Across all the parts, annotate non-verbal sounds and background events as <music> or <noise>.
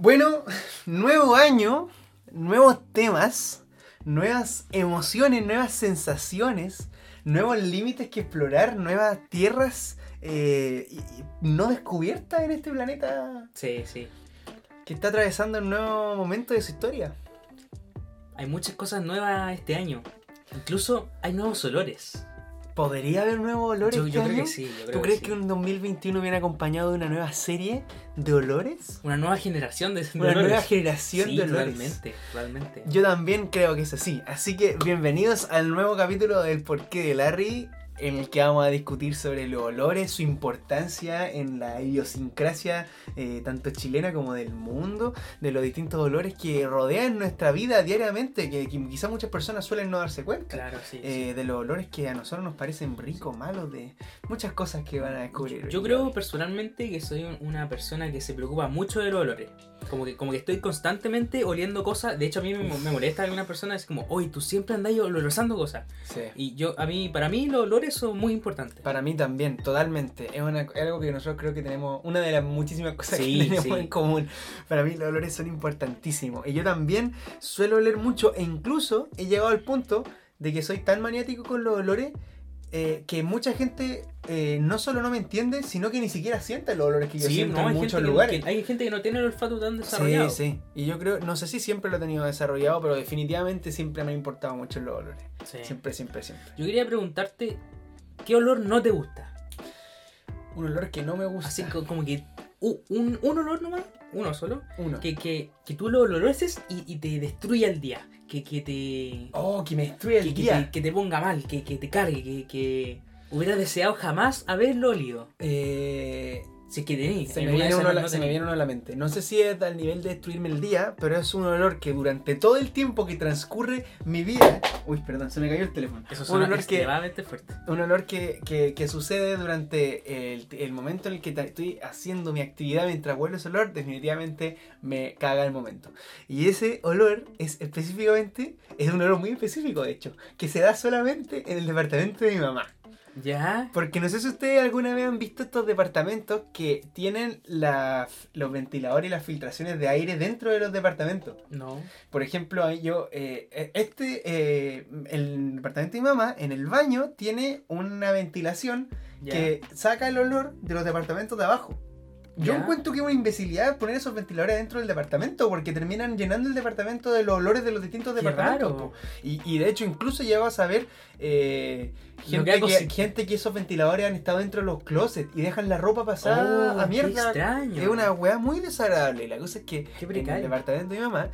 Bueno, nuevo año, nuevos temas, nuevas emociones, nuevas sensaciones, nuevos límites que explorar, nuevas tierras eh, no descubiertas en este planeta Sí, sí. que está atravesando un nuevo momento de su historia. Hay muchas cosas nuevas este año. Incluso hay nuevos olores. ¿Podría haber nuevos olores? Yo, este yo creo año? que sí. yo creo ¿Tú crees sí. que un 2021 viene acompañado de una nueva serie de olores? Una nueva generación de, de Una olores. nueva generación sí, de olores. Realmente, realmente. Yo también creo que es así. Así que bienvenidos al nuevo capítulo del porqué de Larry, en el que vamos a discutir sobre los olores, su importancia en la idiosincrasia eh, tanto chilena como del mundo, de los distintos olores que rodean nuestra vida diariamente, que, que quizás muchas personas suelen no darse cuenta. Claro, sí. Eh, de los olores que a nosotros nos parecen ricos, malos, de muchas cosas que van a descubrir. sí. Yo creo personalmente que soy un- una persona que se preocupa mucho de los olores. Como que, como que estoy constantemente oliendo cosas. De hecho, a mí me, me molesta alguna persona es como, oye, tú siempre andas olorosando cosas. Sí. Y yo, a mí, para mí, los olores son muy importantes. Para mí también, totalmente. Es una- es algo que nosotros creo que tenemos, una de las muchísimas cosas Sí, que <laughs> tenemos sí. en común. Para mí los olores son importantísimos. Y yo también suelo oler mucho e incluso he llegado al punto de que soy tan maniático con los olores eh, que mucha gente eh, no solo no me entiende, sino que ni siquiera siente los olores que yo Sí, siento no, en muchos lugares. que- hay gente que no tiene el olfato tan Sí, desarrollado. sí. Y yo creo, no sé si siempre lo he tenido desarrollado, pero definitivamente siempre me ha importado mucho los olores. Sí. Siempre, siempre, siempre. Yo quería preguntarte, ¿qué olor no te gusta? Un olor que no me gusta. Así co- como que un, un olor nomás, uno solo, Uno. que, que, que tú lo olores y, y te destruya el día, que, que te... Oh, que me destruye el que, que día. te, que te ponga mal, que, que te cargue, que, que hubiera deseado jamás haberlo olido. Eh, Si es que se, me viene uno la, no se me viene uno a la mente. No sé si es al nivel de destruirme el día, pero es un olor que durante todo el tiempo que transcurre mi vida. Uy, perdón, se me cayó el teléfono. Eso un suena olor que, extremadamente fuerte. un olor que, que- que sucede durante el, el momento en el que estoy haciendo mi actividad mientras huelo ese olor, definitivamente me caga el momento. Y ese olor es específicamente, es un olor muy específico de hecho, que se da solamente en el departamento de mi mamá. ¿Ya? Porque no sé si ustedes alguna vez han visto estos departamentos que tienen la- los ventiladores y las filtraciones de aire dentro de los departamentos. No. Por ejemplo, yo, eh, este, eh, el departamento de mi mamá, en el baño, tiene una ventilación Ya. que saca el olor de los departamentos de abajo. Yo Ya. encuentro que es una imbecilidad poner esos ventiladores dentro del departamento porque terminan llenando el departamento de los olores de los distintos Qué departamentos. Y, y de hecho incluso llego a saber eh, que gente, que, si- gente que esos ventiladores han estado dentro de los closets y dejan la ropa pasada Oh, a mierda. extraño. Es una weá muy desagradable. La cosa es que en el departamento de mi mamá,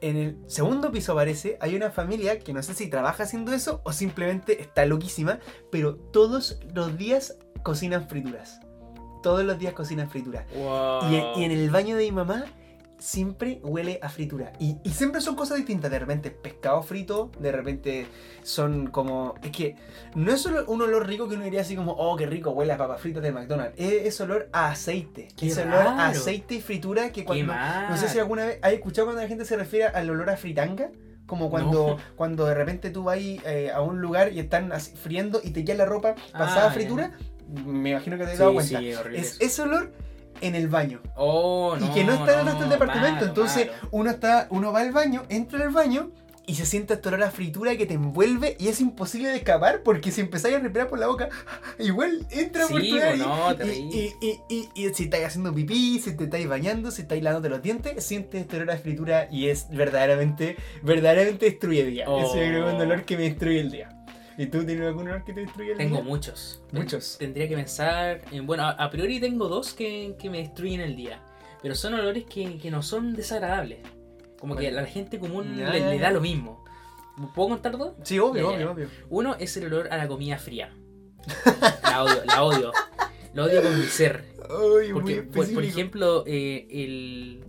en el segundo piso parece, hay una familia que no sé si trabaja haciendo eso o simplemente está loquísima, pero todos los días cocinan frituras. Todos los días cocinan frituras. Wow. Y, en, y en el baño de mi mamá siempre huele a fritura. Y, y siempre son cosas distintas. De repente pescado frito, de repente son como... Es que no es solo un olor rico que uno diría así como, oh, qué rico huele a papas fritas del McDonald's. Es, es olor a aceite. Qué es olor a aceite y fritura que cuando... No sé si alguna vez has escuchado cuando la gente se refiere al olor a fritanga. Como cuando, <laughs> cuando de repente tú vas eh, a un lugar y están así friendo y te queda la ropa pasada Ah, a fritura. Me imagino que te has Sí, dado cuenta. sí, es ese olor en el baño. Oh, no, y que no está en el no, resto del departamento. malo, Entonces malo. uno está, uno va al baño, entra al baño y se siente este olor a fritura que te envuelve y es imposible de escapar porque si empezáis a respirar por la boca, <laughs> igual entra por Sí, tu pues, nariz. no, y, y, y, y, si estáis haciendo pipí, si te estáis bañando, si estáis lavándote los dientes, sientes este olor a fritura y es verdaderamente, verdaderamente destruye el día. Oh. Es un olor que me destruye el día. ¿Y tú tienes algún olor que te destruye el Tengo día? muchos. Muchos. Tendría que pensar. En, bueno, a, priori tengo dos que, que me destruyen el día. Pero son olores que, que no son desagradables. Como que a la gente común le, le da lo mismo. ¿Puedo contar dos? Sí, obvio, obvio, obvio. Uno es el olor a la comida fría. La odio, la odio. La odio con mi ser. Ay, muy Porque, por, por específico. ejemplo, eh, el.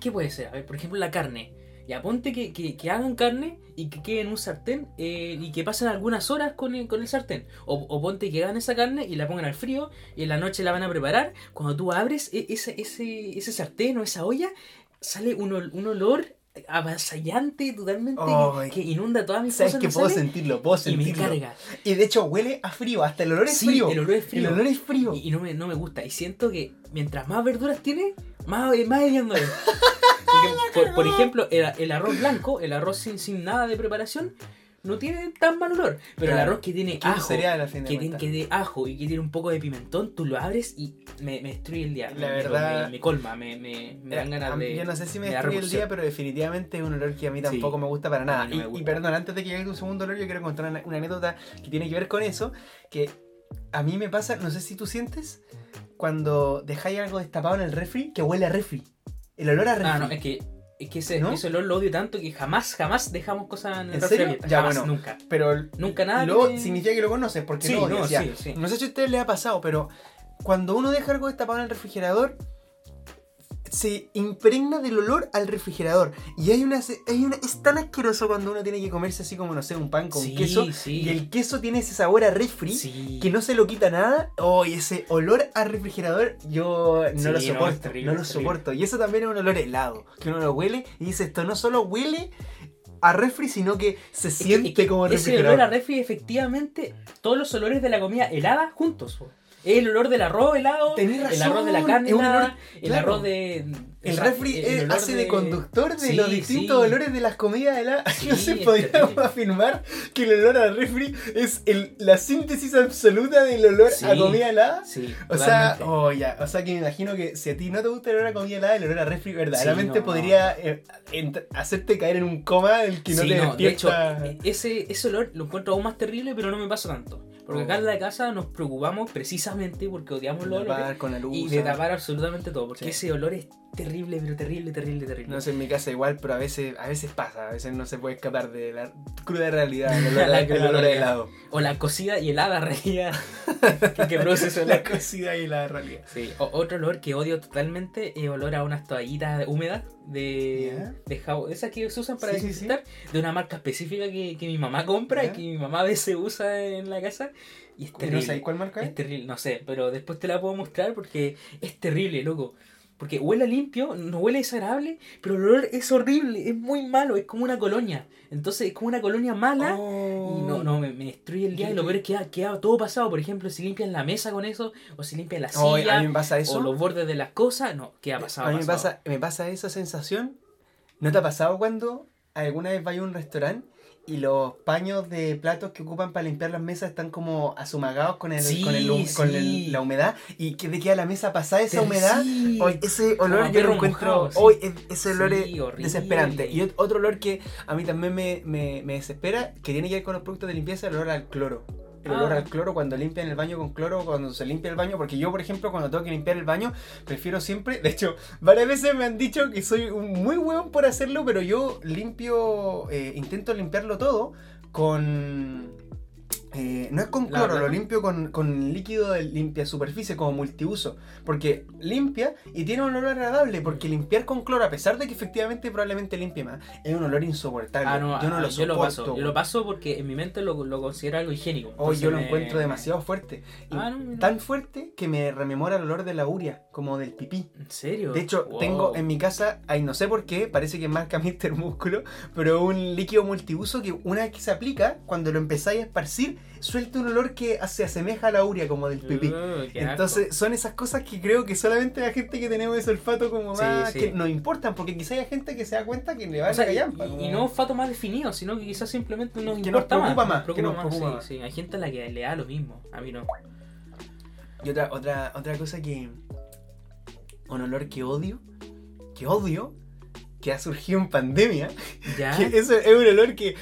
¿Qué puede ser? A ver, por ejemplo, la carne. Ya ponte que, que, que hagan carne y que quede en un sartén eh, y que pasen algunas horas con el, con el sartén. O, o ponte que hagan esa carne y la pongan al frío y en la noche la van a preparar. Cuando tú abres e- ese, ese, ese sartén o esa olla, sale un, ol- un olor avasallante totalmente Ay. que, que inunda todas mis Sabes cosas que puedo sentirlo, puedo y me sentirlo. carga. Y de hecho huele a frío, hasta el olor es Sí, frío. el olor es frío. El olor es frío. Y, y no, me, no me gusta. Y siento que mientras más verduras tiene, Más, más hediondo es. <laughs> Por, por ejemplo, el, el arroz blanco, el arroz sin, sin nada de preparación, no tiene tan mal olor. Pero el arroz que tiene ajo, cereal, que tiene, que de ajo y que tiene un poco de pimentón, tú lo abres y me, me destruye el día. La Me- verdad- me, me colma, me, me, me dan ganas de. Yo no sé si me destruye el día, pero definitivamente es un olor que a mí tampoco Sí. me gusta para nada. no y, me y gusta. perdón, antes de que llegue a tu segundo olor, yo quiero contar una, una anécdota que tiene que ver con eso. Que a mí me pasa, no sé si tú sientes, cuando dejáis algo destapado en el refri, que huele a refri. El olor a refri. Ah, no, es que, es que ese, ¿No? ese olor lo odio tanto que jamás, jamás dejamos cosas en el ¿En refri serio? Ya, Jamás, bueno. nunca. Pero Nunca nada. luego que- significa que lo conoces, porque Sí, lo no, sí, sí. No sé si a ustedes les ha pasado, pero cuando uno deja algo destapado en el refrigerador, se impregna del olor al refrigerador. Y hay una, hay una. Es tan asqueroso cuando uno tiene que comerse así como, no sé, un pan con Sí, queso. sí. Y el queso tiene ese sabor a refri. Sí. Que no se lo quita nada. Oh, y ese olor a refrigerador, yo no lo soporto. es terrible, no lo es soporto. Y eso también es un olor helado. Que uno lo huele y dice, esto no solo huele a refri, sino que se Es que- siente es que como Ese refrigerador. olor a refri, efectivamente, todos los olores de la comida helada juntos. po. El olor del arroz helado, Tenés el razón, arroz de la carne es helada, olor- el claro. arroz de... El refri el olor hace de... conductor de Sí, los distintos sí. olores de las comidas heladas. <laughs> Sí, no sé, es podríamos afirmar que el olor al refri es el, la síntesis absoluta del olor a comida helada. Sí, O sea, oh, ya, o sea que me imagino que si a ti no te gusta el olor a comida helada, el olor a refri verdaderamente no. podría eh, hacerte caer en un coma del que no te no, de hecho, despierta. e- ese, ese olor lo encuentro aún más terrible, pero no me pasa tanto. Porque acá en la casa nos preocupamos precisamente porque odiamos los olores con la luz. y de tapar absolutamente todo. Porque Sí. ese olor es terrible, pero terrible, terrible, terrible. No sé, en mi casa igual, pero a veces, a veces pasa, a veces no se puede escapar de la cruda realidad, el olor, <laughs> La el realidad. helado. O la cocida y helada reía que, que produce <laughs> olor. La cocida y la realidad. Sí, o- otro olor que odio totalmente es olor a unas toallitas húmedas de, de jabón, esas que se usan para Sí, de una marca específica que, que mi mamá compra y que mi mamá a veces usa en la casa. Y es ¿No terrible. sabes cuál marca es? Es terrible, no sé, pero después te la puedo mostrar porque es terrible, loco. Porque huele limpio, no huele desagradable, pero el olor es horrible, es muy malo, es como una colonia. Entonces es como una colonia mala Oh. y no, no, me, me destruye el día. Yo- Y lo peor es que ha quedado todo pasado. Por ejemplo, si limpian la mesa con eso, o si limpian la Oh, silla, a mí me pasa eso. o los bordes de las cosas, no, queda pasado. a mí me pasado. pasa, me pasa esa sensación. ¿No te ha pasado cuando alguna vez vas a un restaurante y los paños de platos que ocupan para limpiar las mesas están como azumagados con, el, Sí, con, el con el- la humedad y que te queda la mesa pasada esa humedad? sí. Hoy ese olor yo lo encuentro. hoy es- ese olor es horrible. desesperante. Y ot- otro olor que a mí también me, me, me desespera, que tiene que ver con los productos de limpieza, el olor al cloro. El olor Ah. al cloro cuando limpian el baño con cloro, cuando se limpia el baño, porque yo, por ejemplo, cuando tengo que limpiar el baño, prefiero siempre, de hecho, varias veces me han dicho que soy muy hueón por hacerlo, pero yo limpio, eh, intento limpiarlo todo con... eh, no es con ¿La cloro, lo limpio con, con líquido de limpia superficie como multiuso. Porque limpia y tiene un olor agradable. Porque limpiar con cloro, a pesar de que efectivamente probablemente limpie más, es un olor insoportable. Ah, no, yo no ah, lo yo lo soporto. paso. Yo lo paso porque en mi mente lo, lo considero algo higiénico. Hoy yo lo me- encuentro demasiado fuerte. Y Ah, no, no. Tan fuerte que me rememora el olor de la uria, como del pipí. ¿En serio? De hecho, Wow. tengo en mi casa, ay, no sé por qué, parece que marca <laughs> Mr. Músculo, pero un líquido multiuso que una vez que se aplica, cuando lo empezáis a esparcir, suelta un olor que se asemeja a la uria, como del pipí. Uh, asco. Entonces, son esas cosas que creo que solamente la gente que tenemos ese olfato como más sí. que nos importan, porque quizá hay gente que se da cuenta que le va O a sea, callampa. y- como- y no un fato más definido, sino que quizás simplemente nos Que nos importa preocupa más. más, que nos preocupa sí, más. sí. Hay gente a la que le da lo mismo. A mí no. Y otra, otra, otra cosa que. Un olor que odio. Que odio. Que ha surgido en pandemia. Ya. <laughs> Que eso es un olor que.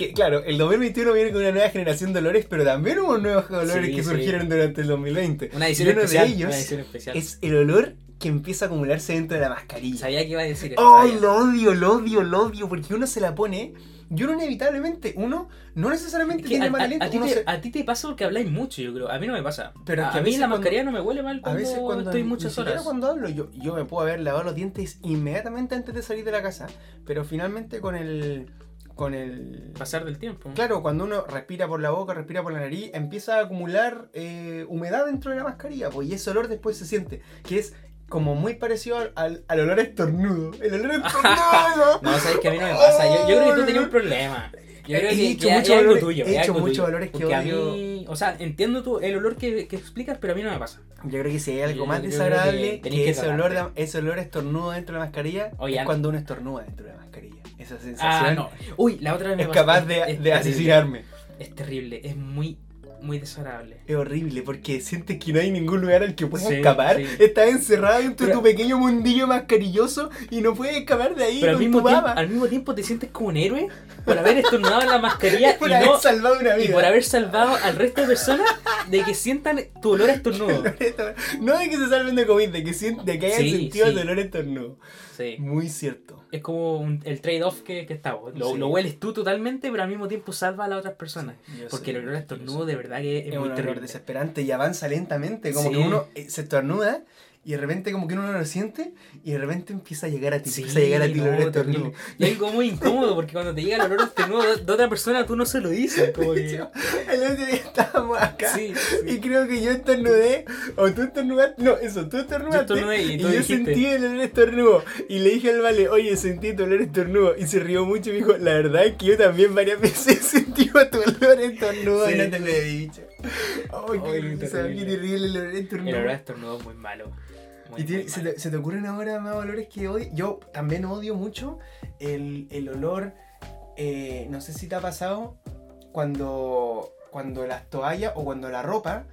Que, claro, el 2021 viene con una nueva generación de olores, pero también hubo nuevos olores Sí, que sí. surgieron durante el 2020. Una edición y uno especial. de ellos una edición especial. es el olor que empieza a acumularse dentro de la mascarilla. Sabía que iba a decir eso. ¡Ay, lo odio, lo odio, lo odio! Porque uno se la pone. Y uno inevitablemente, uno no necesariamente Es que tiene a, mal a- aliento. a ti uno te, se- a ti te pasa porque habláis mucho, yo creo. A mí no me pasa. Pero a, que a a mí la cuando- mascarilla no me huele mal A cuando, veces cuando estoy muchas horas. cuando hablo, yo, yo me puedo haber lavado los dientes inmediatamente antes de salir de la casa, pero finalmente con el con el Pasar del tiempo. claro, cuando uno respira por la boca, respira por la nariz, empieza a acumular eh, humedad dentro de la mascarilla, pues y ese olor después se siente, que es como muy parecido al, al, al olor a estornudo. El olor a estornudo. <laughs> No, sabes que a mí no me pasa. Yo, yo creo que tú tenías un problema. Yo creo He que, hecho que algo tuyo, he hecho muchos tuyo. olores que Porque a odio. mí- o sea, entiendo tú el olor que, que explicas, pero a mí no me pasa. Yo creo que si hay algo Yo- más yo desagradable que que, ese, olor de, ese olor estornudo dentro de la mascarilla Oye, es an- cuando uno estornuda dentro de la mascarilla. Esa Ah, sensación no. Uy, la otra vez me es capaz de, Es de terrible. asesinarme. Es terrible, es muy, muy desagradable. Es horrible porque sientes que no hay ningún lugar al que puedas Sí, escapar. sí. Estás encerrado dentro de tu pequeño mundillo mascarilloso y no puedes escapar de ahí Pero al mismo, tiempo, al mismo tiempo te sientes como un héroe por haber estornudado la mascarilla <laughs> por y, haber no, salvado una y vida. por haber salvado al resto de personas de que sientan tu olor a <laughs> estornudo. No de que se salven de COVID, de que, de que hayan Sí, sentido el dolor estornudo. Sí. Muy cierto. Es como un- el trade-off que, que está. Lo, hueles tú totalmente, pero al mismo tiempo salva a las otras personas. Porque el olor a estornudo de verdad que es, Es muy un terrible. desesperante y avanza lentamente. Como Sí. que uno eh, se estornuda y de repente como que uno no lo siente y de repente empieza a llegar a ti. Sí, empieza a llegar a ti el no, olor a estornudo. Y es algo muy incómodo porque cuando te llega el olor estornudo de, de otra persona, tú no se lo dices. <laughs> Como que... El otro día estábamos acá Sí, y creo que yo estornudé o tú estornudaste. No, eso, tú estornudaste. Yo y tú yo dijiste. sentí el olor estornudo. Y le dije al vale, oye, sentí tu olor estornudo. Y se rió mucho y me dijo, la verdad es que yo también varias <laughs> veces sentí tu olor estornudo y no te lo he dicho. Ay, qué, terrible. el olor El estornudo. olor a estornudo es muy malo. Muy, ¿Y muy se, malo. te, se te ocurren ahora más olores que odio? Yo también odio mucho el, el olor, eh, no sé si te ha pasado, cuando, cuando las toallas o cuando la ropa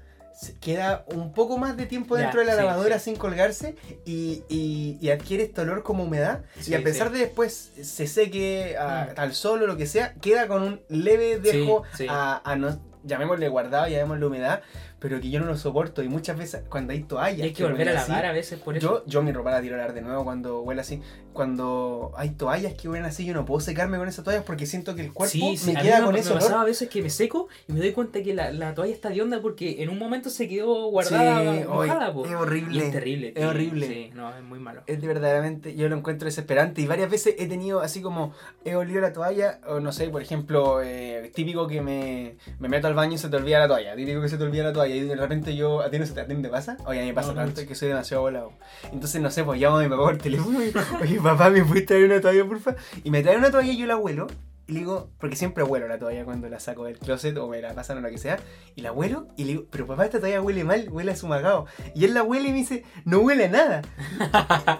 queda un poco más de tiempo Ya, dentro de la sí, lavadora sin colgarse y, y- y adquiere este olor como humedad Sí, y a pesar de después se seque a- Mm. al sol o lo que sea, queda con un leve dejo a no, llamémosle guardado, llamémosle humedad, pero que yo no lo soporto y muchas veces cuando hay toallas Y hay que huelen volver a así, lavar a veces por eso. yo, yo mi ropa la tiro a lavar de nuevo cuando huele así. Cuando hay toallas que huelen así, yo no puedo secarme con esas toallas porque siento que el cuerpo Sí, sí, me queda me, con me ese olor. pasaba a veces que me seco y me doy cuenta que la, la toalla está de onda porque en un momento se quedó guardada, Sí, mojada, hoy- es Y horrible. es terrible. Es horrible. Sí, no, es muy malo. Es de verdaderamente, yo lo encuentro desesperante y varias veces he tenido así como, he olido la toalla, o no sé, por ejemplo, eh, típico que me, me meto al baño y se te olvida la toalla, típico que se te olvida la toalla y de repente yo, ¿a ti no se te, a ti no te pasa? Oye, a mí me pasa No, tanto que soy demasiado volado. Entonces, no sé, pues llamo a mi papá por teléfono y, <laughs> oye, papá, ¿me puedes traer una toalla, porfa? Y me trae una toalla y yo la huelo. Y le digo, porque siempre huelo la toalla cuando la saco del closet o me la pasan o lo que sea. Y la huelo y le digo, pero papá, esta toalla huele mal, huele a sumagado. Y él la huele y me dice, no huele a nada.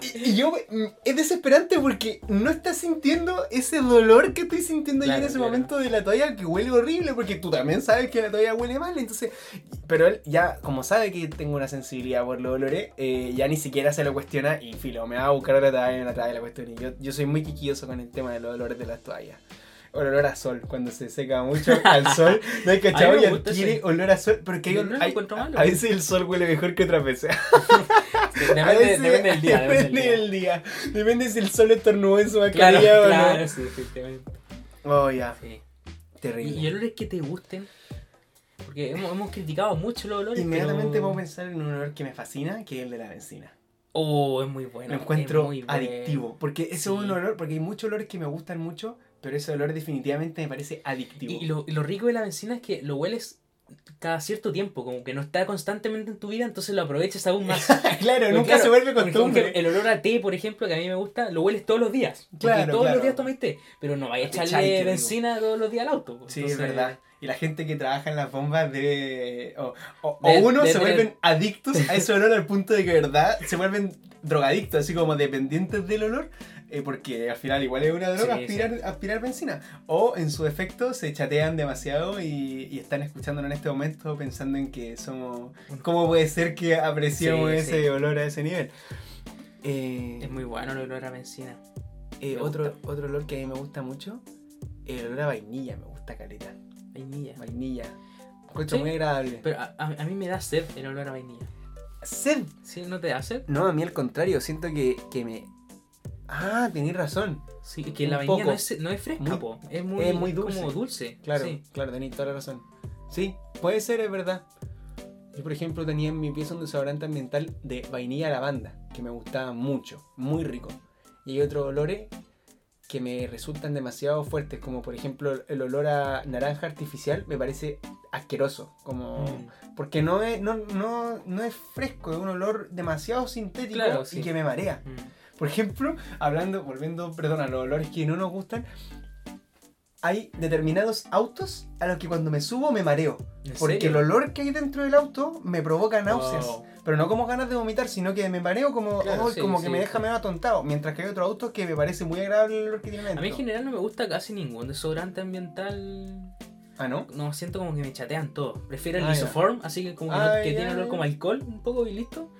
<laughs> y, y yo, mm, es desesperante porque no estás sintiendo ese dolor que estoy sintiendo yo en Claro, ese claro. momento de la toalla que huele horrible. Porque tú también sabes que la toalla huele mal. Entonces, pero él ya, como sabe que tengo una sensibilidad por los olores, eh, ya ni siquiera se lo cuestiona y filo, me va a buscar la toalla y la toalla la cuestión. Y yo, yo soy muy quisquilloso con el tema de los olores de las toallas. Olor a sol, cuando se seca mucho al sol, <laughs> no hay cachado y adquiere ese. olor a sol, porque hay, No, hay- encuentro malo. a veces el sol huele mejor que otras veces. <laughs> Depende, A veces- depende del día. Depende del día. día. Depende si el sol estornudó en su Claro, mascarilla claro, sí, efectivamente. o no. Oh, ya, Sí. terrible. Y, y olores que te gusten. Porque hemos, hemos criticado mucho los olores. Inmediatamente pero... puedo pensar en un olor que me fascina, que es el de la benzina. Oh, es muy bueno. lo encuentro adictivo. Porque ese Sí. es un olor, porque hay muchos olores que me gustan mucho, pero ese olor definitivamente me parece adictivo. y lo, lo rico de la benzina es que lo hueles cada cierto tiempo, como que no está constantemente en tu vida, entonces lo aprovechas aún más. <laughs> claro, Porque, nunca claro, se vuelve costumbre. el olor a té, por ejemplo, que a mí me gusta, lo hueles todos los días. Claro, todos claro. los días tomáis té, pero no vayas a echarle benzina todos los días al auto. pues. Sí, Entonces, es verdad. Y la gente que trabaja en las bombas debe. O, o- o De- uno de se vuelven adictos a ese olor al punto de que, verdad, se vuelven drogadictos, así como dependientes del olor, eh, porque al final igual es una droga Sí, aspirar, aspirar benzina. O en su efecto se chatean demasiado y, y están escuchándonos en este momento pensando en que somos. ¿Cómo puede ser que apreciamos Sí, ese olor a ese nivel? Eh, Es muy bueno el olor a benzina. eh, otro, gusta. otro olor que a mí me gusta mucho, el olor a vainilla, me gusta caleta. Vainilla. Vainilla. Encuentro muy agradable. Pero a, a- a mí me da sed el olor a vainilla. Sed. ¿Sí? ¿No te da sed? No, a mí al contrario, siento que, que me. Ah, tenés razón. Sí, que Un la vainilla no es, no es fresca, Muy- po. Es muy, es muy dulce. como dulce. Claro, Sí. claro, tenéis toda la razón. Sí, puede ser, es verdad. Yo, por ejemplo, tenía en mi pieza un desodorante ambiental de vainilla lavanda, que me gustaba mucho, muy rico. Y hay otros olores que me resultan demasiado fuertes, como por ejemplo el olor a naranja artificial, me parece asqueroso. Como... Mm. Porque no es, no, no, no es fresco, es un olor demasiado sintético Claro, y sí. que me marea. Mm. Por ejemplo, hablando, volviendo, perdón, a los olores que no nos gustan, hay determinados autos a los que cuando me subo me mareo. ¿En Porque serio? el olor que hay dentro del auto me provoca náuseas. Wow. Pero no como ganas de vomitar, sino que me mareo como, Claro, oh, sí, como que sí, me deja sí. medio atontado. Mientras que hay otros autos que me parece muy agradable el olor que tienen A dentro. mí en general no me gusta casi ningún desodorante ambiental. Ah, ¿no? No, siento como que me chatean todos. Prefiero el Ah. Isoform, así que como que, Ah, que tiene olor como alcohol un poco y listo.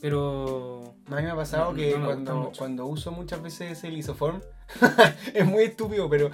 Pero. A mí me ha pasado No, que no me gusta cuando, cuando uso muchas veces el isoform, <laughs> es muy estúpido, pero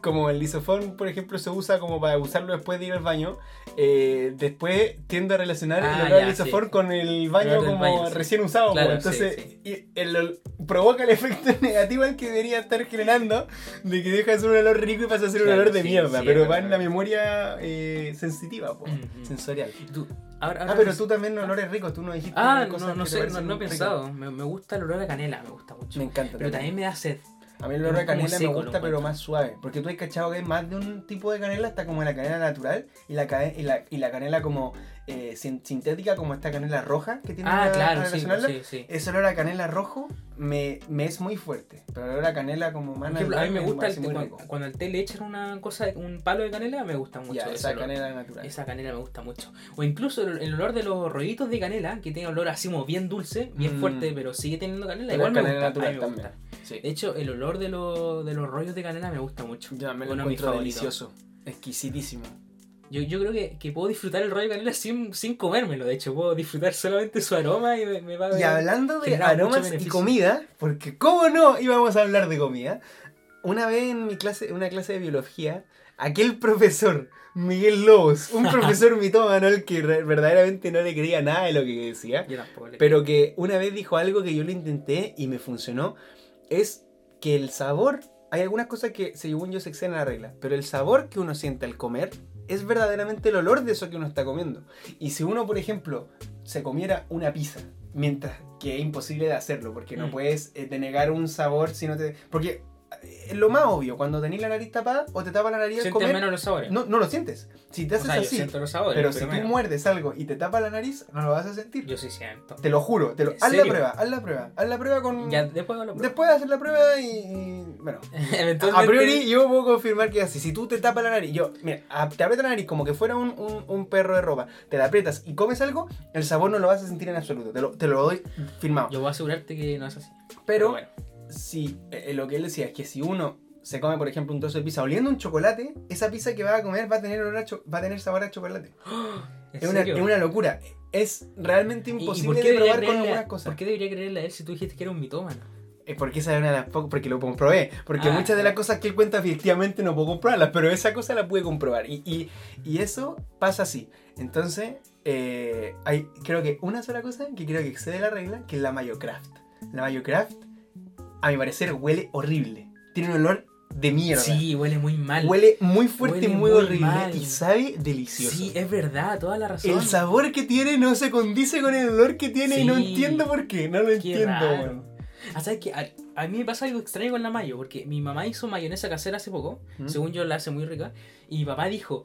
como el isoform, por ejemplo, se usa como para usarlo después de ir al baño, eh, después tiendo a relacionar Ah, el olor ya, del isoform sí. con el baño El olor como baño, sí. recién usado. Claro, pues. entonces, sí, y el provoca el <laughs> efecto negativo al que debería estar generando, de que deja de ser un olor rico y pasa a ser un Claro, olor de sí, mierda, sí, pero va en la memoria eh, sensitiva, po, Mm, mm. sensorial. ¿y tú? Ahora, Ah, pero no- tú también olores ricos, tú no dijiste Ah, cosas no, no sé, no, no he pensado. Me, me gusta el olor a canela, me gusta mucho. Me encanta. Pero también me da sed. A mí el olor a canela me seco, gusta, pero más suave. Porque tú has cachado que hay más de un tipo de canela, está como la canela natural y la, y la, y la canela como eh, sin- sintética, como esta canela roja que tiene Ah, claro, sí, relacionarla. sí, sí. Ese olor a canela rojo me, me es muy fuerte. Pero el olor a canela como Por ejemplo, a mí me gusta el cuando, cuando al té le echan una cosa, un palo de canela, me gusta mucho. Ya, esa olor. canela natural. Esa canela me gusta mucho. O incluso el, el olor de los rollitos de canela, que tiene olor así como bien dulce, bien Mm. fuerte, pero sigue teniendo canela. Pero Igual es me canela gusta. a mí natural me también. gusta. Sí. De hecho, el olor de, los de los rollos de canela me gusta mucho. Ya me lo encuentro delicioso. Exquisitísimo. Yo, yo creo que, que puedo disfrutar el rollo de canela sin, sin comérmelo. De hecho, puedo disfrutar solamente su aroma y me, me va a Y hablando de aromas y comida, porque cómo no íbamos a hablar de comida, una vez en mi clase, una clase de biología, aquel profesor, Miguel Lobos, un <laughs> profesor mitómano al que verdaderamente no le creía nada de lo que decía, pero que una vez dijo algo que yo lo intenté y me funcionó, es que el sabor, hay algunas cosas que según yo se exceden a la regla, pero el sabor que uno siente al comer es verdaderamente el olor de eso que uno está comiendo. Y si uno, por ejemplo, se comiera una pizza, mientras que es imposible de hacerlo, porque no Mm. puedes eh, denegar un sabor si no te... Porque es lo más obvio, cuando tenés la nariz tapada o te tapas la nariz al comer, menos los sabores. no, no lo sientes. Si te o haces sea, yo así, siento los sabores. pero si tú muerdes algo y te tapas la nariz, no lo vas a sentir. Yo sí siento. Te lo juro, te lo... ¿En haz la prueba, haz la prueba, haz la prueba con... Ya después prueba. Después de hacer la prueba y... y- Bueno, <laughs> a priori yo puedo confirmar que es así. Si tú te tapas la nariz, yo, mira, te aprietas la nariz como que fuera un, un- un perro de ropa, te la aprietas y comes algo, el sabor no lo vas a sentir en absoluto. Te lo, te lo doy firmado. Yo voy a asegurarte que no es así. Pero bueno. Si eh, lo que él decía es que si uno se come, por ejemplo, un trozo de pizza oliendo un chocolate, esa pizza que va a comer va a tener, olor a va a tener sabor a chocolate. <gasps> ¿En Es una, es una locura. Es realmente ¿Y- y por imposible de probar con algunas cosas. ¿Por qué debería creerle a él si tú dijiste que era un mitómano? Es porque esa es una de las pocas, porque lo comprobé. Porque Ah, muchas de las cosas que él cuenta efectivamente no puedo comprobarlas, pero esa cosa la pude comprobar. Y, y, y eso pasa así. Entonces, eh, hay creo que una sola cosa que creo que excede la regla, que es la Mayo Craft. La Mayo Craft, a mi parecer, huele horrible. Tiene un olor de mierda. Sí, huele muy mal. Huele muy fuerte y Huele muy, muy horrible. mal. Y sabe delicioso. Sí, es verdad, toda la razón. el sabor que tiene no se condice con el olor que tiene y no Sí. entiendo por qué. No lo Qué entiendo, weón. Ah, ¿sabes qué? A, a mí me pasa algo extraño con la mayo, porque mi mamá hizo mayonesa casera hace poco, ¿Mm? según yo la hace muy rica, y mi papá dijo,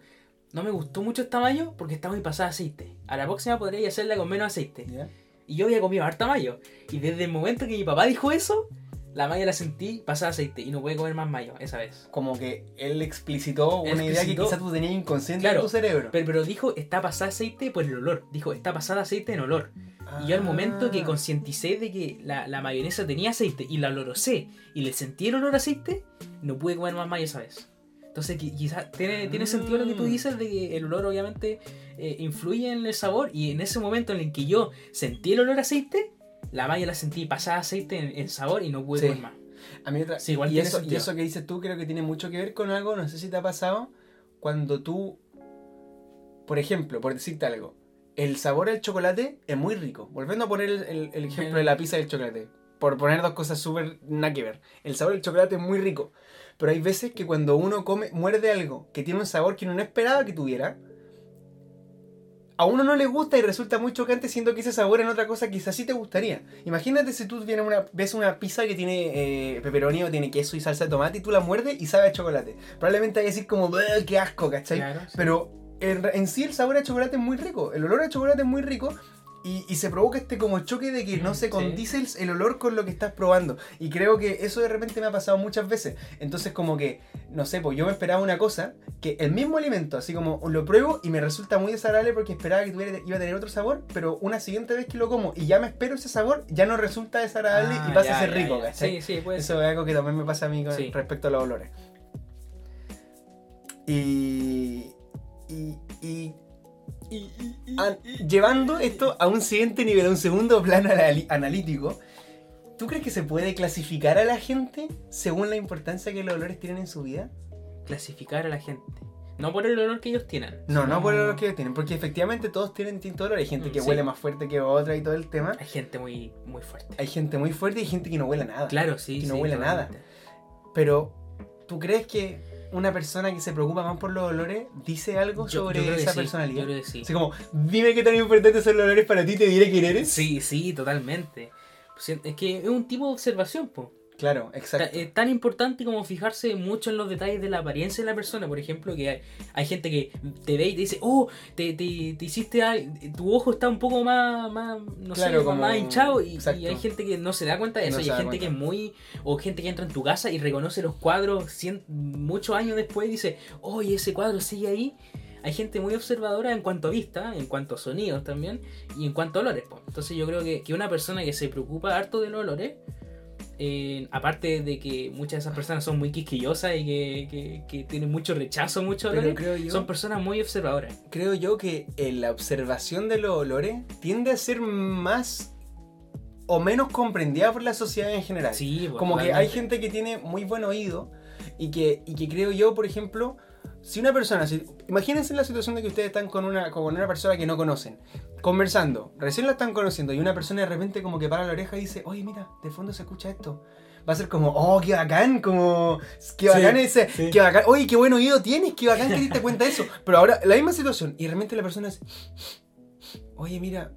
no me gustó mucho esta mayo porque está muy pasada aceite. A la próxima podría hacerla con menos aceite. ¿Ya? Y yo había comido harta mayo. Y desde el momento que mi papá dijo eso, la mayo la sentí pasada aceite y no pude comer más mayo esa vez. como que él explicitó una idea que Explicitó- quizás tú tenías inconsciente Claro, en tu cerebro. Pero, pero dijo, está pasada aceite por el olor. Dijo, está pasada aceite en olor. Y yo al momento que Ah. concienticé de que la, la mayonesa tenía aceite y la olorosé y le sentí el olor a aceite, no pude comer más mayo esa vez. Entonces qui- quizás tiene, tiene sentido lo que tú Mm. dices de que el olor obviamente eh, influye en el sabor y en ese momento en el que yo sentí el olor a aceite, la mayo la sentí pasada aceite en, en sabor y no pude Sí. comer más. A mí otra- Sí, igual y, eso, y eso que dices tú creo que tiene mucho que ver con algo, no sé si te ha pasado, cuando tú, por ejemplo, por decirte algo, el sabor al chocolate es muy rico. Volviendo a poner el, el- el ejemplo de la pizza del chocolate, por poner dos cosas súper nada que ver. El sabor del chocolate es muy rico, pero hay veces que cuando uno come, muerde algo que tiene un sabor que uno no esperaba que tuviera, a uno no le gusta y resulta muy chocante siendo que ese sabor en otra cosa quizás sí te gustaría. Imagínate si tú vienes una, ves una pizza que tiene eh, pepperoni o tiene queso y salsa de tomate y tú la muerdes y sabe a chocolate. Probablemente vaya a decir como, "Bleh, qué asco, ¿cachai? Claro, sí. Pero en, en sí el sabor a chocolate es muy rico, el olor a chocolate es muy rico y, y se provoca este como choque de que no se Sí. condice el, el olor con lo que estás probando. Y creo que eso de repente me ha pasado muchas veces. Entonces como que, no sé, pues yo me esperaba una cosa, que el mismo alimento, así como lo pruebo y me resulta muy desagradable porque esperaba que tuviera, iba a tener otro sabor, pero una siguiente vez que lo como y ya me espero ese sabor, ya no resulta desagradable Ah, y pasa ya, a ser ya, rico, ya. Sí, sí, puede Eso es algo que también me pasa a mí con Sí. respecto a los olores. Y. Y. y- llevando esto a un siguiente nivel, a un segundo plano analítico, ¿tú crees que se puede clasificar a la gente según la importancia que los olores tienen en su vida? clasificar a la gente. No por el olor que ellos tienen. No, no por el olor que ellos tienen, porque efectivamente todos tienen distinto olor. Hay gente que sí. huele más fuerte que otra y todo el tema. Hay gente muy, muy fuerte. Hay gente muy fuerte y hay gente que no huele a nada. Claro, sí. que no sí, huele a nada. Pero, ¿tú crees que una persona que se preocupa más por los olores dice algo Yo- sobre yo esa sí, personalidad? Yo creo que sí. Así como, dime qué tan importantes son los olores para ti, te diré quién eres. Sí, sí, totalmente. Pues, Es que es un tipo de observación, po. Claro, exacto. Es tan importante como fijarse mucho en los detalles de la apariencia de la persona. Por ejemplo, que hay, hay gente que te ve y te dice, oh, te, te, te hiciste, tu ojo está un poco más, más no Claro, sé, como- más hinchado. Y, y hay gente que no se da cuenta de No eso. y hay gente que es muy, o gente que entra en tu casa y reconoce los cuadros cien- muchos años después y dice, oye, ese cuadro sigue ahí. Hay gente muy observadora en cuanto a vista, en cuanto a sonidos también, y en cuanto a olores. Entonces yo creo que, que una persona que se preocupa harto de los olores, eh, aparte de que muchas de esas personas son muy quisquillosas y que, que- que tienen mucho rechazo olores, creo yo, son personas muy observadoras. creo yo que eh, la observación de los olores tiende a ser más o menos comprendida por la sociedad en general. Sí, pues, Como que hay gente que tiene muy buen oído y que, y que creo yo, por ejemplo, si una persona, si- imagínense la situación de que ustedes están con una, con una persona que no conocen, conversando, recién la están conociendo y una persona de repente como que para la oreja y dice, oye mira, de fondo se escucha esto. Va a ser como, oh, qué bacán, como, qué Sí, bacán ese, sí. qué bacán, oye, qué buen oído tienes, qué bacán que te diste cuenta de eso. Pero ahora, la misma situación, y de repente la persona dice, oye, mira,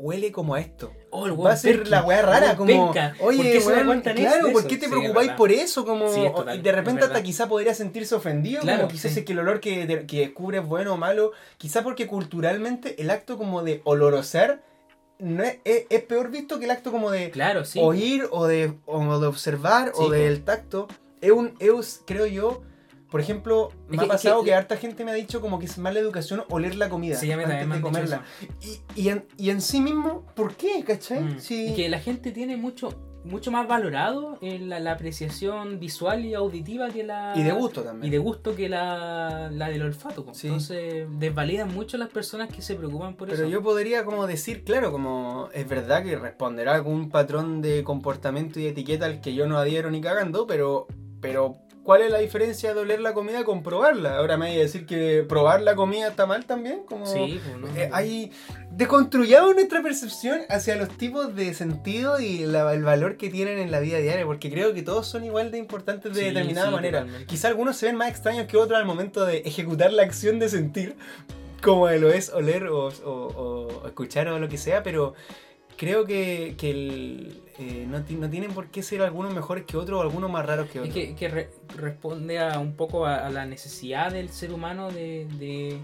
huele como a esto. Oh, el Va a ser la weá rara, como, penca. oye, ¿Por qué weón, claro, eso? ¿por qué te Sí, preocupáis por eso? Como, Sí, es total, y de repente hasta quizá podría sentirse ofendido, Claro, como quizás sí. es que el olor que, que descubre es bueno o malo, quizá porque culturalmente el acto como de olorosear no es, es- es peor visto que el acto como de Claro, sí. oír o de, o de observar o del tacto. Es un, es, creo yo, por ejemplo, me Es ha que- es que- pasado que, harta gente me ha dicho como que es mala educación oler la comida Sí, antes me de comerla. Y, y, en, y en sí mismo, ¿por qué? ¿Cachai? Mm. Sí. Que la gente tiene mucho mucho más valorado en la, la apreciación visual y auditiva que la Y de gusto también. y de gusto que la, la del olfato. Sí. entonces desvalidan mucho las personas que se preocupan por Pero eso yo podría como decir, claro, como es verdad que responderá algún patrón de comportamiento y etiqueta al que yo no adhiero ni cagando, pero, pero ¿cuál es la diferencia de oler la comida con probarla? Ahora me voy a decir que probar la comida está mal también, como sí pues, ¿no? eh, hay deconstruyamos nuestra percepción hacia los tipos de sentido y la- el valor que tienen en la vida diaria, porque creo que todos son igual de importantes de Sí, determinada sí, manera. totalmente. Quizá algunos se ven más extraños que otros al momento de ejecutar la acción de sentir, como lo es oler o, o- o escuchar o lo que sea, pero creo que, que el, eh, no, no tienen por qué ser algunos mejores que otros o algunos más raros que Es otros. que, que re- responde a un poco a, a la necesidad del ser humano de, de-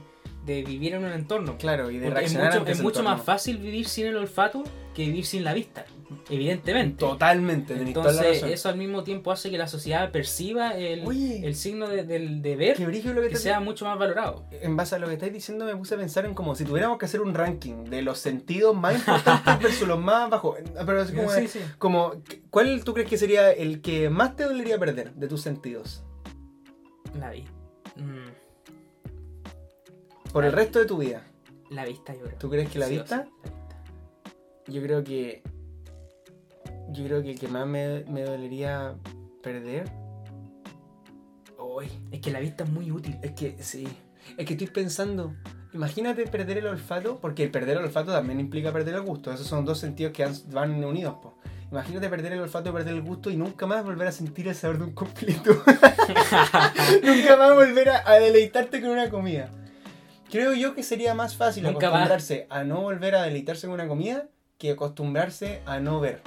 de vivir en un entorno. Claro, y de es reaccionar mucho, es mucho más fácil vivir sin el olfato que vivir sin la vista, evidentemente. Totalmente, Entonces, eso al mismo tiempo hace que la sociedad perciba el, Oye. el signo de, del deber Qué brillo lo que que sea mucho más valorado. en base a lo que estáis diciendo me puse a pensar en como si tuviéramos que hacer un ranking de los sentidos más importantes versus los más bajos. Pero así como, Sí, sí. como, ¿cuál tú crees que sería el que más te dolería perder de tus sentidos? La vista. Por el resto de tu vida. la vista, yo creo. ¿Tú crees que la Sí vista? sí, la vista. Yo creo que. Yo creo que el que más me, me dolería perder. Uy, Es que la vista es muy útil. es que sí. Es que estoy pensando. Imagínate perder el olfato, porque el perder el olfato también implica perder el gusto. Esos son dos sentidos que van unidos. po. Imagínate perder el olfato y perder el gusto y nunca más volver a sentir el sabor de un completo. <laughs> nunca más volver a, a deleitarte con una comida. Creo yo que sería más fácil Nunca acostumbrarse a no volver a deleitarse con una comida que acostumbrarse a no ver.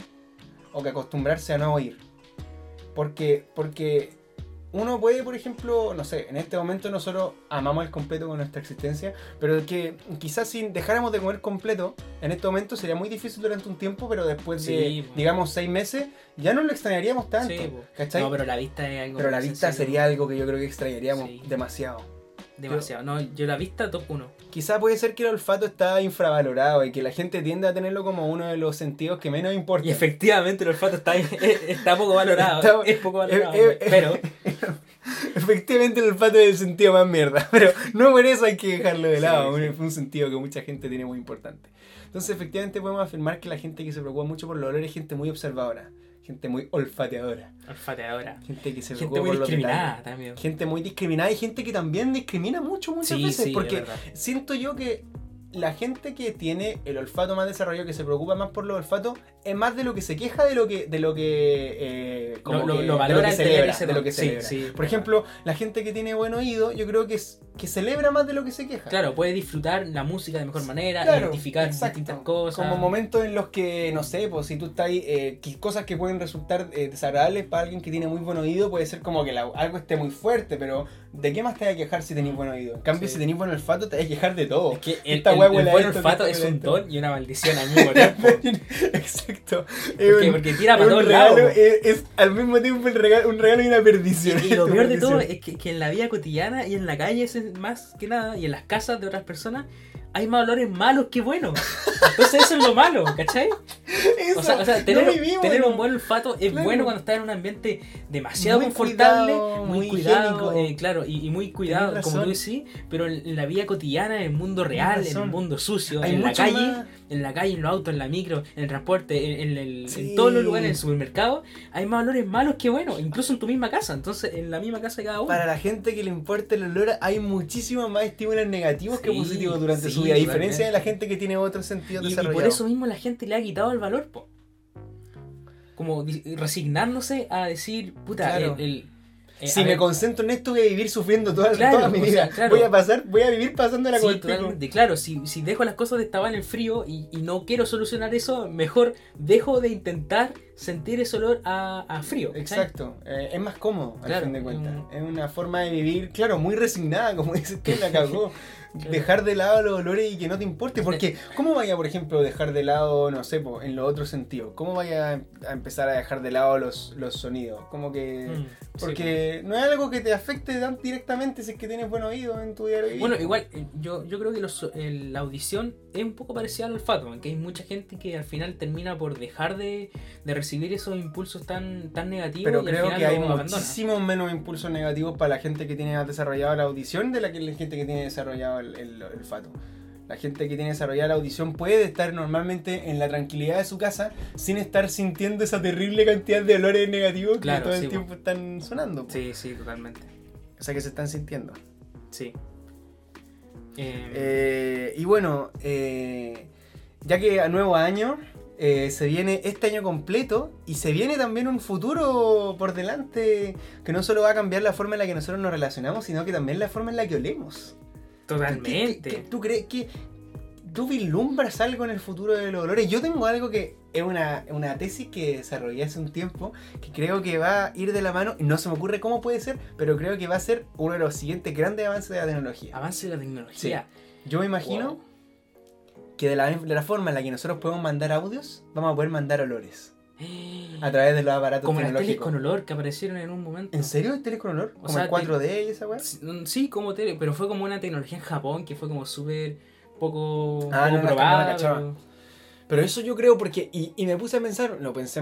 O que acostumbrarse a no oír. Porque, porque uno puede, por ejemplo, no sé, en este momento nosotros amamos el completo con nuestra existencia, pero que quizás si dejáramos de comer completo, en este momento sería muy difícil durante un tiempo, pero después de, po. digamos, seis meses, ya no lo extrañaríamos tanto. Sí. No, pero la vista es algo pero la vista sería algo que yo creo que extrañaríamos Sí. demasiado. Demasiado. No, yo la vista top 1. Quizá puede ser que el olfato está infravalorado y que la gente tiende a tenerlo como uno de los sentidos que menos importa. Y efectivamente el olfato está, <laughs> está poco valorado. Está- es poco valorado. eh, eh, pero <laughs> Efectivamente el olfato es el sentido más mierda, <laughs> pero no por eso hay que dejarlo de lado, Sí, sí. es un sentido que mucha gente tiene muy importante. Entonces efectivamente podemos afirmar que la gente que se preocupa mucho por los olores es gente muy observadora, gente muy olfateadora, olfateadora. gente que se Gente muy discriminada también. Gente muy discriminada y gente que también discrimina mucho muchas Sí, veces, sí, porque siento yo que la gente que tiene el olfato más desarrollado, que se preocupa más por los olfatos, es más de lo que se queja de lo que, de lo que, eh, como Lo- lo- que- lo de valora que celebra, de lo que celebra. sí. Por ejemplo, la gente que tiene buen oído, yo creo que es que celebra más de lo que se queja. Claro, puede disfrutar la música de mejor manera, Claro, identificar exacto. distintas cosas. Como momentos en los que, no sé, pues si tú estás ahí, eh, que cosas que pueden resultar eh, desagradables para alguien que tiene muy buen oído, puede ser como que la- algo esté muy fuerte, pero ¿de qué más te vas a quejar si tenés buen oído? En cambio, Sí. si tenés buen olfato, te vas a quejar de todo. Es que el, Esta el- el a buen olfato es un don y una maldición al mismo tiempo. Exacto. ¿Por qué? Porque tira es para un todos lados. Es, es al mismo tiempo el regalo, un regalo y una perdición. Y lo <laughs> Una peor de todo es que, que en la vida cotidiana y en la calle es más que nada y en las casas de otras personas hay más olores malos que buenos. Entonces eso es lo malo, ¿cachai? Eso, O sea, o sea, tener, no un buen olfato es Claro. bueno cuando estás en un ambiente demasiado Muy confortable, cuidado, muy, muy cuidado, eh, claro, y, y muy cuidado, como tú decís, pero en, la vida cotidiana, en el mundo real, en el mundo sucio, Hay en la calle, más- en la calle, en los autos, en la micro, en el transporte, en, en el- Sí. en todos los lugares, en el supermercado, hay más olores malos que buenos, incluso en tu misma casa. Entonces, en la misma casa de cada uno. Para la gente que le importa el olor, hay muchísimos más estímulos negativos que positivos durante sí, su vida, a diferencia de la gente que tiene otros sentidos Y, y desarrollados. por eso mismo la gente le ha quitado el valor, po. Como resignándose a decir, puta, Claro. el, el- eh, si me ver, concentro en esto, voy a vivir sufriendo toda, Claro, toda mi o vida. sea, claro. Voy a pasar, voy a vivir pasándola sí, con el pico. totalmente. Claro, si, si dejo las cosas de estaban en el frío y, y no quiero solucionar eso, mejor dejo de intentar sentir ese olor a, a frío. Exacto, eh, es más cómodo al Claro, fin de cuentas. mm. Es una forma de vivir, claro, muy resignada, como <laughs> dices tú, la cagó. Dejar de lado los olores y que no te importe. Porque, ¿cómo vaya, por ejemplo, dejar de lado, no sé, po, en los otros sentidos? ¿Cómo vaya a empezar a dejar de lado los, los sonidos? Como que. Mm, sí, Porque no es algo que te afecte tan directamente si es que tienes buen oído en tu diario. Bueno, igual, eh, yo, yo creo que los- el- la audición es un poco parecida al olfato, aunque hay mucha gente que al final termina por dejar de, de recibir esos impulsos tan, tan negativos. Pero y al creo final que hay muchísimos menos impulsos negativos para la gente que tiene desarrollado la audición de la que la gente que tiene desarrollado el, el- el olfato. La gente que tiene desarrollada la audición puede estar normalmente en la tranquilidad de su casa sin estar sintiendo esa terrible cantidad de olores negativos Claro, que todo sí, el po. tiempo están sonando. po. Sí, sí, totalmente. O sea que se están sintiendo. Sí. Eh, y bueno, eh, ya que a nuevo año eh, se viene este año completo y se viene también un futuro por delante que no solo va a cambiar la forma en la que nosotros nos relacionamos, sino que también la forma en la que olemos. totalmente. ¿Qué- qué- qué- ¿Tú crees que tú vislumbras algo en el futuro de los olores? Yo tengo algo que es una, una tesis que desarrollé hace un tiempo que creo que va a ir de la mano y no se me ocurre cómo puede ser, pero creo que va a ser uno de los siguientes grandes avances de la tecnología. Avance de la tecnología. Yo me imagino Wow. que de la, de la forma en la que nosotros podemos mandar audios, vamos a poder mandar olores <gasps> a través de los aparatos Como las teles tecnológicos. con olor que aparecieron en un momento. ¿En serio el tele con olor? O ¿Como sea, el 4D y esa weá? Sí, Sí, como tele, pero fue como una tecnología en Japón que fue como súper poco, Ah, poco no, probada. no. Pero- eso yo creo porque, y, y me puse a pensar, lo pensé,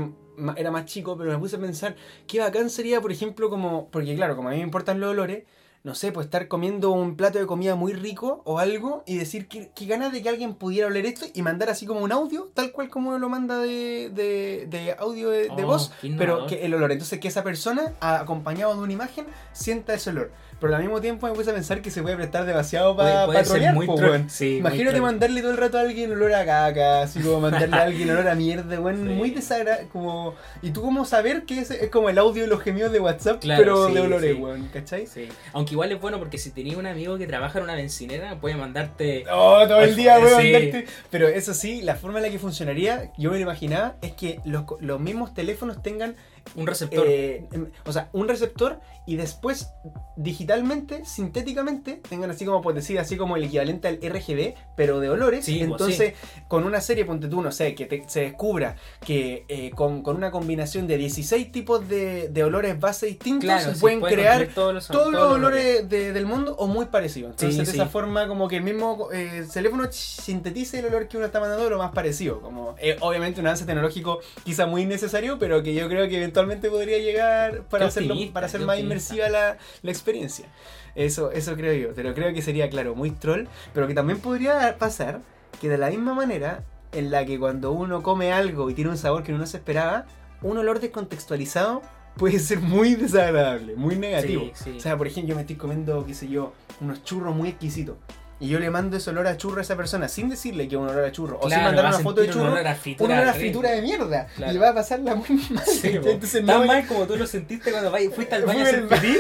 era más chico, pero me puse a pensar, qué bacán sería, por ejemplo, como, porque claro, como a mí me importan los olores, no sé, pues estar comiendo un plato de comida muy rico o algo y decir que, que ganas de que alguien pudiera oler esto y mandar así como un audio, tal cual como uno lo manda de, de, de audio de, de Oh, voz, pero que el olor. Entonces que esa persona, acompañado de una imagen, sienta ese olor. Pero al mismo tiempo me puse a pensar que se puede prestar demasiado para ser trolear, muy po. Sí, muy Imagínate mandarle todo el rato a alguien olor a caca, así como mandarle a alguien olor a mierda, weón, Sí. muy desagradable, como... Y tú cómo saber que es, es como el audio de los gemidos de WhatsApp, Claro, pero sí, de olores, weón, ¿cachai? Sí. Aunque igual es bueno porque si tenías un amigo que trabaja en una bencinera, puede mandarte. Oh, todo el día, weón, mandarte- Pero eso sí, la forma en la que funcionaría, yo me lo imaginaba, es que los, los mismos teléfonos tengan Un receptor. Eh, em, o sea, un receptor y después digitalmente, sintéticamente, tengan así como por decir, así como el equivalente al RGB, pero de olores. Sí, pues, Entonces, con una serie, ponte tú, no sé, que te- se descubra que eh, con, con una combinación de 16 tipos de, de olores base distintos, claro, se sí, pueden puede crear todos los, todos los olores de- del mundo o muy parecidos. Entonces, Sí, de esa forma, como que el mismo eh, teléfono sintetiza el olor que uno está mandando lo más parecido. Como, eh, obviamente, un avance tecnológico quizá muy innecesario, pero que yo creo que eventualmente podría llegar para, hacerlo, para hacer más inmersiva la, la experiencia. Eso, eso creo yo. Pero creo que sería, claro, muy troll. Pero que también podría pasar que de la misma manera en la que cuando uno come algo y tiene un sabor que uno no se esperaba, un olor descontextualizado puede ser muy desagradable, muy negativo. Sí, sí. O sea, por ejemplo, yo me estoy comiendo, qué sé yo, unos churros muy exquisitos. Y yo le mando ese olor a churro a esa persona sin decirle que es un olor a churro. o sin Claro, mandar una foto de sentir un churro. olor a fritura Una olor a fritura de mierda. Claro. Y va a pasarla muy mal. Sí. <laughs> Entonces Tan no mal como tú lo sentiste cuando fuiste al <laughs> baño a hacer pipí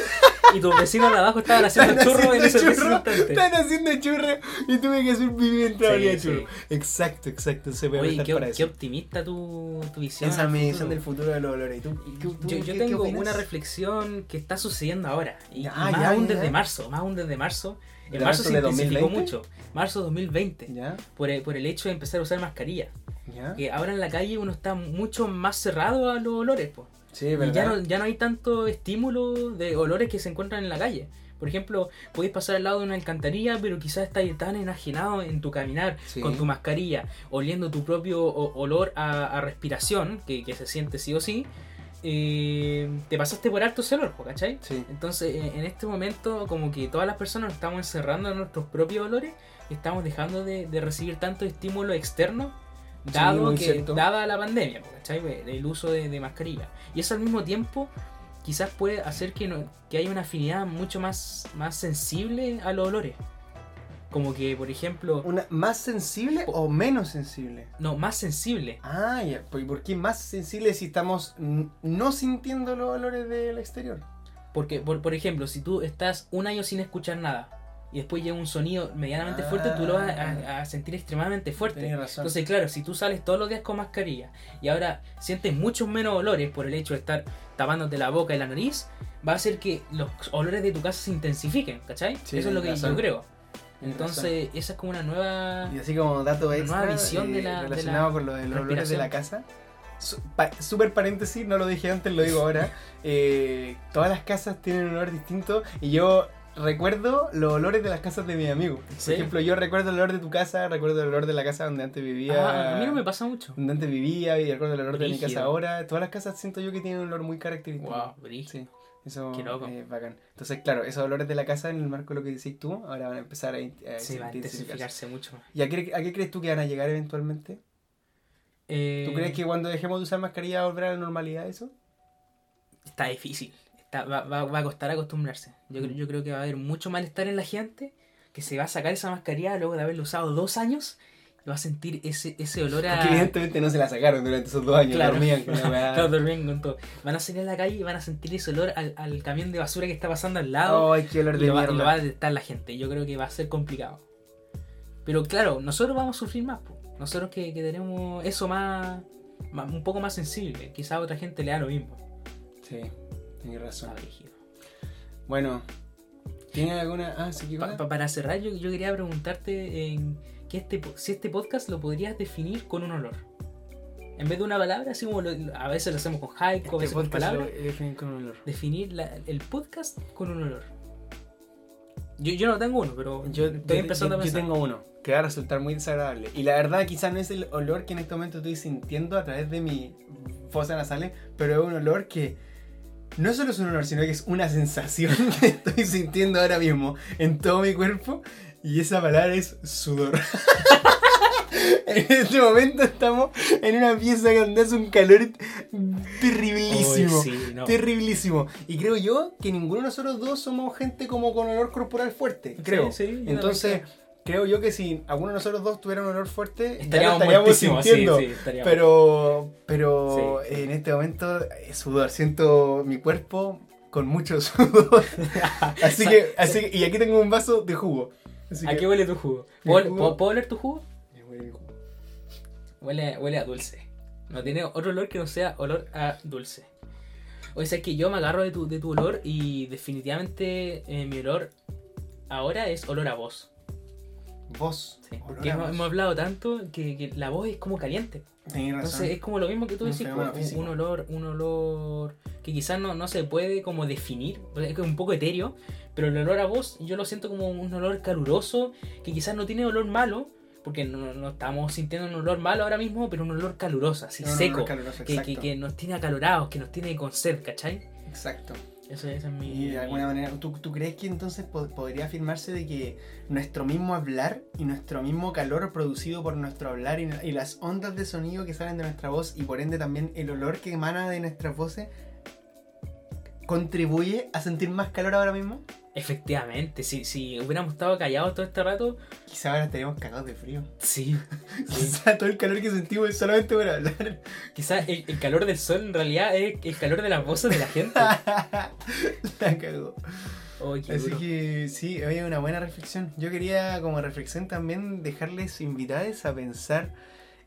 y tus vecinos de abajo estaban haciendo churro en ese haciendo churro. Están haciendo churro y tuve que hacer pipí mientras Sí, sí. churro. Exacto, exacto. Se puede Oye, qué, para qué eso. optimista tu, tu visión. Esa es mi visión del futuro de los olores. ¿Y tú, Yo, tú- tú yo qué- qué tengo opinas? una reflexión que está sucediendo ahora. Y, Ya, y más ya, aún ya, desde ya. marzo. Más aún desde marzo. En ¿De marzo marzo se de intensificó 2020? mucho. Marzo 2020. ¿Ya? Por el, por el hecho de empezar a usar mascarilla. ¿Ya? Que ahora en la calle uno está mucho más cerrado a los olores. po. Sí, Y ¿verdad? ya no, ya no hay tanto estímulo de olores que se encuentran en la calle. Por ejemplo, podéis pasar al lado de una alcantarilla, pero quizás estás tan enajenado en tu caminar Sí. con tu mascarilla, oliendo tu propio olor a, a respiración, que, que se siente sí o sí, eh, te pasaste por alto ese olor, ¿cachai? Sí. Entonces, en en este momento, como que todas las personas nos estamos encerrando en nuestros propios olores y estamos dejando de, de recibir tanto estímulo externo, dado que, dada la pandemia, po, ¿cachai? El uso de, de mascarilla. Y eso al mismo tiempo quizás puede hacer que, no- que haya una afinidad mucho más, más sensible a los olores. Como que, por ejemplo, Una, ¿Más sensible o menos sensible? no, más sensible. Ah, ya. pues, ¿Y por qué más sensible si estamos no sintiendo los olores del exterior? Porque, por, por ejemplo, si tú estás un año sin escuchar nada y después llega un sonido medianamente fuerte, tú lo vas a, a sentir extremadamente fuerte. Razón. Entonces, claro, si tú sales todos los días con mascarilla y ahora sientes muchos menos olores por el hecho de estar tapándote la boca y la nariz, va a hacer que los olores de tu casa se intensifiquen, ¿cachai? Sí, Eso es lo que tenés yo razón. creo. Entonces, esa es como una nueva... Y así como dato extra nueva visión de eh, la- de relacionado la con lo de los olores de la casa. Super paréntesis, no lo dije antes, lo digo ahora. <laughs> Eh, todas las casas tienen un olor distinto y yo recuerdo los olores de las casas de mis amigos. Por Sí. ejemplo, yo recuerdo el olor de tu casa, recuerdo el olor de la casa donde antes vivía. Ah, a mí no me pasa mucho. Donde antes vivía y recuerdo el olor de mi Brígido. casa ahora. Todas las casas siento yo que tienen un olor muy característico. Wow, brígido. Sí, eso es bacán. Entonces, claro, esos olores de la casa en el marco de lo que decís tú, ahora van a empezar a, in- a Sí, va a intensificarse. mucho. ¿Y a qué, a qué crees tú que van a llegar eventualmente? Eh, ¿Tú crees que cuando dejemos de usar mascarilla va a volver a la normalidad eso? Está difícil. Está, va, va- va a costar acostumbrarse. Yo, creo- yo creo que va a haber mucho malestar en la gente que se va a sacar esa mascarilla luego de haberlo usado dos años va a sentir ese, ese olor a... Porque evidentemente no se la sacaron durante esos dos años, Claro. dormían con la. <laughs> Claro, dormían con todo. Van a salir a la calle y van a sentir ese olor al, al camión de basura que está pasando al lado. Ay, qué olor y de lo va, mierda. lo va a detectar la gente. Yo creo que va a ser complicado. Pero claro, nosotros vamos a sufrir más. po. Nosotros que, que tenemos eso más, más- un poco más sensible. Quizá a otra gente le da lo mismo. Sí, tienes razón. Bueno, ¿tienes alguna...? Ah, sí, ¿qué Pa- pa- para cerrar, yo, yo quería preguntarte en que este, si este podcast lo podrías definir con un olor. En vez de una palabra, así como lo- a veces lo hacemos con a Este veces con palabras, lo definen con un olor. definir la- el podcast con un olor. Yo, yo no tengo uno, pero Yo, estoy yo- empezando yo- a yo pensar. tengo uno que va a resultar muy desagradable. Y la verdad, quizás no es el olor que en este momento estoy sintiendo a través de mi fosa nasales, pero es un olor que no solo es un olor, sino que es una sensación <laughs> que estoy sintiendo ahora mismo en todo mi cuerpo. Y esa palabra es sudor. <laughs> En este momento estamos en una pieza donde hace un calor terriblísimo. Uy, sí, no. Terriblísimo. Y creo yo que ninguno de nosotros dos somos gente como con olor corporal fuerte. Creo. Sí, sí, Entonces, creo yo que si alguno de nosotros dos tuviera un olor fuerte, Estaríamos estaríamos muertísimos, sí, sintiendo. sí, estaríamos. Pero, pero en este momento es sudor. Siento mi cuerpo con mucho <laughs> sudor. <laughs> Así que, así que, y aquí tengo un vaso de jugo. Así ¿A que- qué huele tu jugo? ¿Puedo, jugo- ¿puedo- puedo oler tu jugo? Me huele jugo. Huele, huele a dulce. No tiene otro olor que no sea olor a dulce. O sea, es que yo me agarro de tu, de tu olor y definitivamente eh, mi olor ahora es olor a voz. Sí, porque hemos, hablado tanto que, que la voz es como caliente. Tenés razón. Entonces es como lo mismo que tú Un decís, un, olor, un olor que quizás no, no se puede como definir, es un poco etéreo, pero el olor a voz yo lo siento como un olor caluroso, que quizás no tiene olor malo, porque no, no estamos sintiendo un olor malo ahora mismo, pero un olor caluroso, así seco, caluroso, que, exacto. que, que nos tiene acalorados, que nos tiene con sed, ¿cachai? Exacto. Eso, esa es mi... Y de alguna manera, ¿tú, tú crees que entonces po- podría afirmarse de que nuestro mismo hablar y nuestro mismo calor producido por nuestro hablar y, y las ondas de sonido que salen de nuestra voz y por ende también el olor que emana de nuestras voces contribuye a sentir más calor ahora mismo? Efectivamente, si, si hubiéramos estado callados todo este rato, Quizá ahora estaríamos cagados de frío. sí, <laughs> sí. Quizá todo el calor que sentimos es solamente por hablar. Quizás el, el calor del sol en realidad es el calor de las voces de la gente. <laughs> La cagó. Qué Así duro. que sí, oye, una buena reflexión. Yo quería como reflexión también dejarles invitados a pensar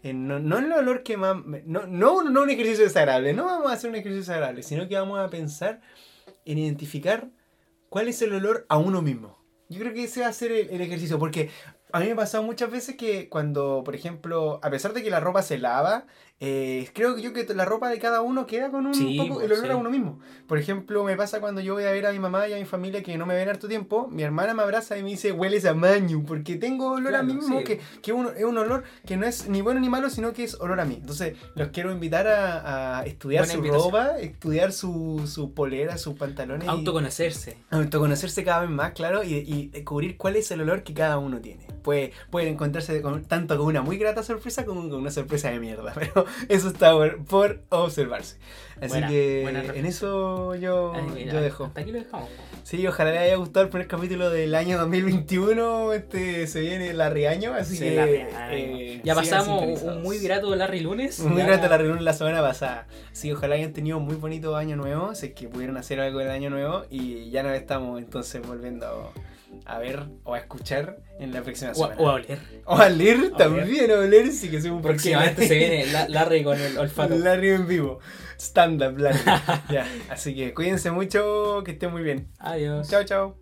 en no, no en el olor que más... No, no, no un ejercicio desagradable, no vamos a hacer un ejercicio desagradable, sino que vamos a pensar en identificar cuál es el olor a uno mismo. Yo creo que ese va a ser el, el ejercicio, porque a mí me ha pasado muchas veces que cuando, por ejemplo, a pesar de que la ropa se lava, eh, creo yo que la ropa de cada uno queda con un Sí, poco el pues, olor sí. a uno mismo. Por ejemplo, me pasa cuando yo voy a ver a mi mamá y a mi familia que no me ven harto tiempo, mi hermana me abraza y me dice, hueles a maño, porque tengo olor a mí Claro, mismo, sí. que, que uno, es un olor que no es ni bueno ni malo, sino que es olor a mí. Entonces, los quiero invitar a, a estudiar Buena su invitación. ropa, estudiar su, su polera, sus pantalones. y- Autoconocerse. autoconocerse cada vez más, claro, y, y descubrir cuál es el olor que cada uno tiene. Puede, pueden encontrarse con- tanto con una muy grata sorpresa como con una sorpresa de mierda, <laughs> pero eso está por, por observarse. Así Buena, que buena en eso yo, Ay, mira, yo dejo. Hasta aquí lo dejamos. Sí, ojalá les haya gustado el primer capítulo del año 2021. Este se viene la Riaño, así Sí, que. la eh, ya pasamos un, un muy grato Larry lunes. Muy Ya- grato la reunión la semana pasada. Sí, ojalá hayan tenido un muy bonito año nuevo. Sé que pudieron hacer algo del año nuevo. Y ya nos estamos entonces volviendo a ver o a escuchar en la próxima semana. o a oler. O a A también, a oler. Sí que soy un Próximamente se viene la- Larry con el olfato. Larry en vivo. Stand up, Larry. <laughs> ya. Así que cuídense mucho, que estén muy bien. Adiós. Chao, chao.